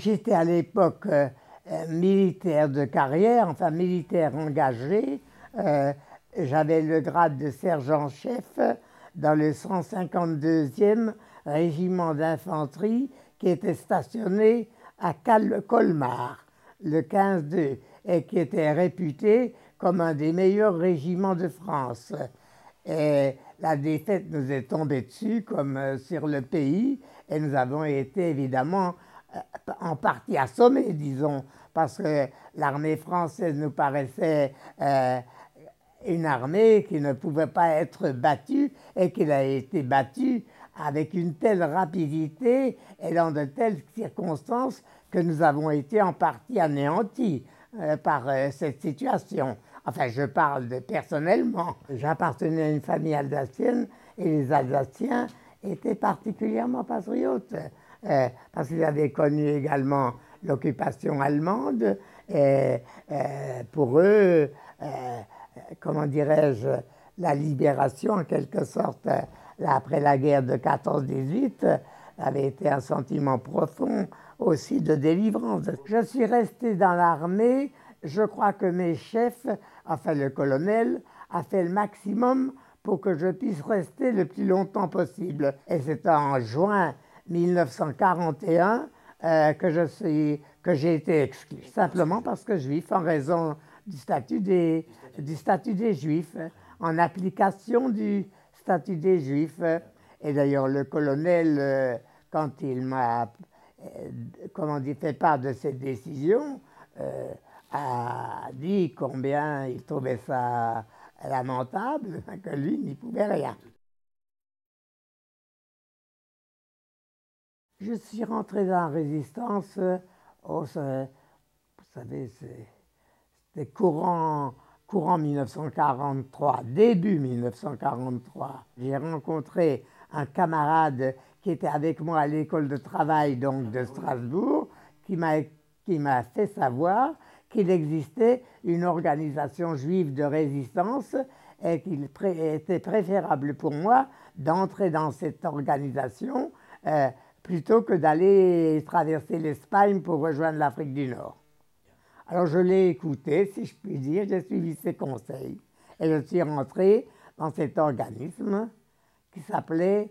J'étais à l'époque euh, euh, militaire de carrière, enfin militaire engagé. J'avais le grade de sergent-chef dans le 152e régiment d'infanterie qui était stationné à Colmar, le 15-2, et qui était réputé comme un des meilleurs régiments de France. Et la défaite nous est tombée dessus comme euh, sur le pays et nous avons été évidemment euh, en partie assommés, disons, parce que l'armée française nous paraissait euh, une armée qui ne pouvait pas être battue et qui a été battue avec une telle rapidité et dans de telles circonstances que nous avons été en partie anéantis par cette situation. Enfin, je parle personnellement. J'appartenais à une famille alsacienne et les Alsaciens étaient particulièrement patriotes euh, parce qu'ils avaient connu également l'occupation allemande et euh, pour eux, euh, comment dirais-je, la libération en quelque sorte après la guerre de 14-18 avait été un sentiment profond aussi de délivrance. Je suis resté dans l'armée je crois que mes chefs, enfin le colonel, a fait le maximum pour que je puisse rester le plus longtemps possible. Et c'est en juin 1941 euh, que que j'ai été exclu, simplement parce que juif, en raison du statut des, du statut des juifs, en application du statut des juifs. Et d'ailleurs, le colonel, euh, quand il m'a, euh, comment dit, fait part de cette décision, a dit combien il trouvait ça lamentable, que lui n'y pouvait rien. Je suis rentré dans la résistance, oh, vous savez, c'était courant, courant 1943, début 1943. J'ai rencontré un camarade qui était avec moi à l'école de travail donc de Strasbourg, qui m'a fait savoir qu'il existait une organisation juive de résistance et qu'il était préférable pour moi d'entrer dans cette organisation euh, plutôt que d'aller traverser l'Espagne pour rejoindre l'Afrique du Nord. Alors je l'ai écouté, si je puis dire, j'ai suivi ses conseils et je suis rentré dans cet organisme qui s'appelait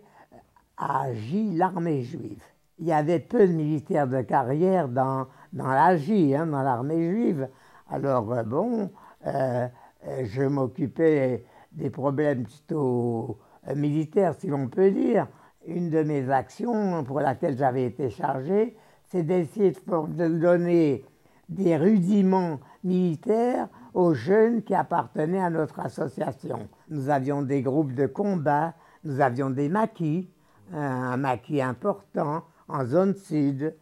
AGI, l'armée juive. Il y avait peu de militaires de carrière dans, dans l'AGI, hein, dans l'armée juive. Alors, euh, bon, euh, euh, je m'occupais des problèmes plutôt militaires, si l'on peut dire. Une de mes actions pour laquelle j'avais été chargé, c'est d'essayer de donner des rudiments militaires aux jeunes qui appartenaient à notre association. Nous avions des groupes de combat, nous avions des maquis, un maquis important en zone sud,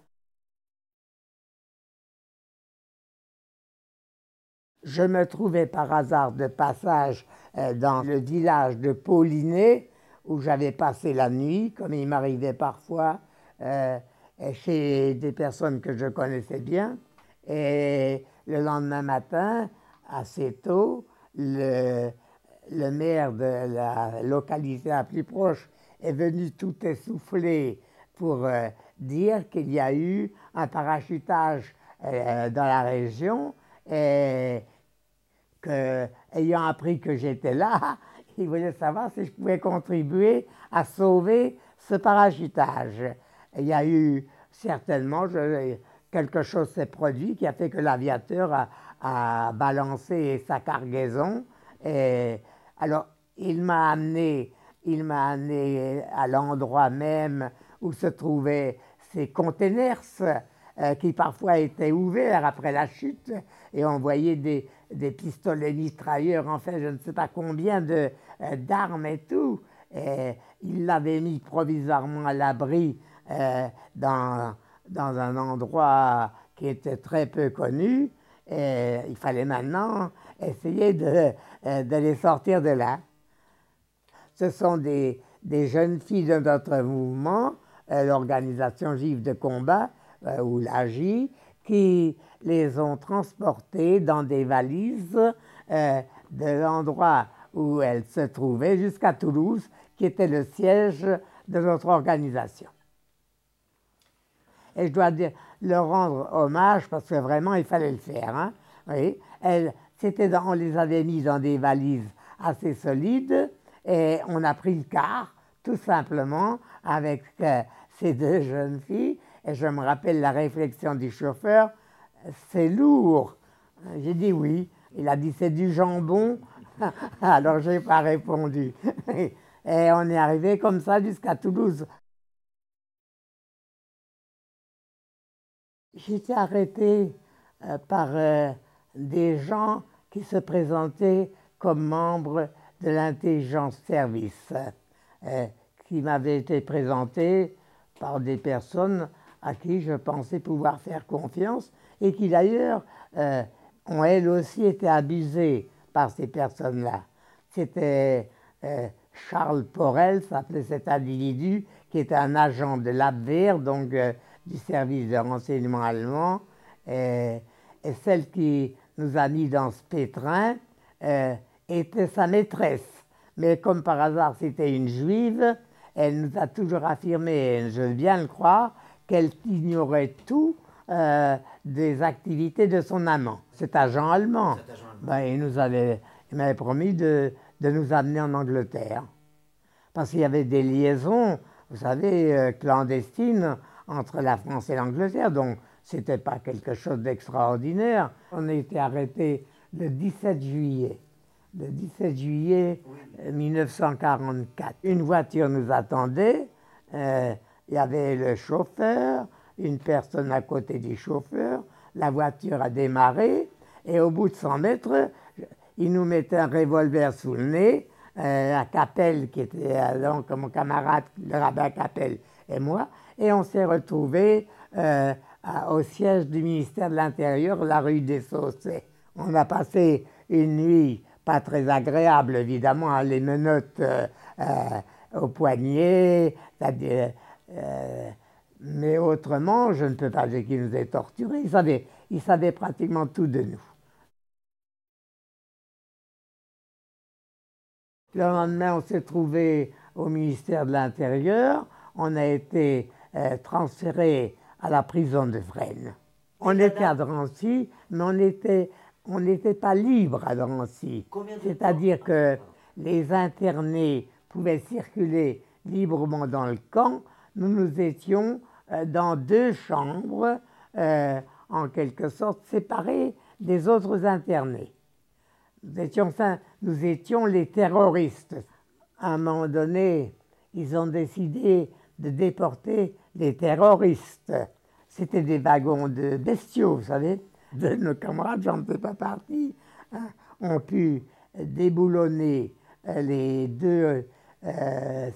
Je me trouvais par hasard de passage euh, dans le village de Paulinet, où j'avais passé la nuit, comme il m'arrivait parfois, euh, chez des personnes que je connaissais bien. Et le lendemain matin, assez tôt, le, maire de la localité la plus proche est venu tout essoufflé pour euh, dire qu'il y a eu un parachutage dans la région et ayant appris que j'étais là, il voulait savoir si je pouvais contribuer à sauver ce parachutage. il y a eu certainement quelque chose s'est produit qui a fait que l'aviateur a, balancé sa cargaison. Alors, il m'a amené, il m'a amené à l'endroit même où se trouvaient ces containers euh, qui parfois étaient ouverts après la chute et on voyait des, des pistolets mitrailleurs, en fait, je ne sais pas combien euh, d'armes et tout. Et il l'avait mis provisoirement à l'abri euh, dans, dans un endroit qui était très peu connu. Et il fallait maintenant essayer de, de les sortir de là. Ce sont des, des jeunes filles de notre mouvement, l'organisation juive de combat, ou l'AGI, qui les ont transportées dans des valises euh, de l'endroit où elles se trouvaient jusqu'à Toulouse, qui était le siège de notre organisation. Et je dois dire, leur rendre hommage parce que vraiment, il fallait le faire. Hein. Oui. Elle, c'était on les avait mis dans des valises assez solides et on a pris le car, tout simplement, avec euh, ces deux jeunes filles. Et je me rappelle la réflexion du chauffeur, c'est lourd. J'ai dit oui. Il a dit c'est du jambon. Alors je n'ai pas répondu. Et on est arrivé comme ça jusqu'à Toulouse. J'étais arrêté euh, par euh, des gens qui se présentaient comme membres de l'intelligence service, euh, qui m'avaient été présentés par des personnes à qui je pensais pouvoir faire confiance et qui d'ailleurs ont elles aussi été abusées par ces personnes-là. C'était Charles Porel, s'appelait cet individu, qui était un agent de l'Abwehr, donc du service de renseignement allemand, et, celle qui nous a mis dans ce pétrin euh, était sa maîtresse. Mais comme par hasard c'était une juive, elle nous a toujours affirmé, je veux bien le croire, qu'elle ignorait tout euh, des activités de son amant, cet agent allemand. Ben, il nous avait, il m'avait promis de, de, nous amener en Angleterre. Parce qu'il y avait des liaisons, vous savez, euh, clandestines entre la France et l'Angleterre, donc ce n'était pas quelque chose d'extraordinaire. On a été arrêté le 17 juillet, le 17 juillet 1944. Euh, une voiture nous attendait, euh, il y avait le chauffeur, une personne à côté du chauffeur, la voiture a démarré, et au bout de 100 mètres, il nous mettait un revolver sous le nez, euh, à Capelle, qui était donc mon camarade, le rabbin Capelle et moi, et on s'est retrouvés euh, au siège du ministère de l'Intérieur, la rue des Saussets. On a passé une nuit pas très agréable, évidemment, à les menottes euh, euh, au poignet, mais autrement, je ne peux pas dire qu'ils nous aient torturés. Ils savaient, ils savaient pratiquement tout de nous. Le lendemain, on s'est trouvé au ministère de l'Intérieur. On a été euh, transférés à la prison de Fresnes. On était à Drancy, mais on n'était on n'était pas libre à Drancy. C'est-à-dire que les internés pouvaient circuler librement dans le camp. Nous nous étions euh, dans deux chambres, euh, en quelque sorte séparées des autres internés. Nous étions, nous étions les terroristes. À un moment donné, ils ont décidé de déporter les terroristes. C'était des wagons de bestiaux, vous savez. De nos camarades, j'en fais pas partie, hein, ont pu déboulonner euh, les deux,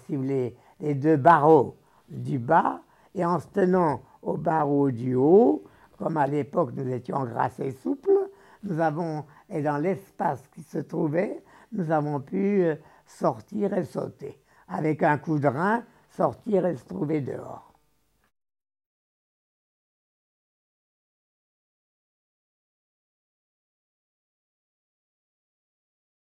si vous voulez, les deux barreaux du bas et en se tenant au barreau du haut, comme à l'époque nous étions grasses et souples, nous avons, et dans l'espace qui se trouvait, nous avons pu euh, sortir et sauter avec un coup de rein sortir et se trouver dehors.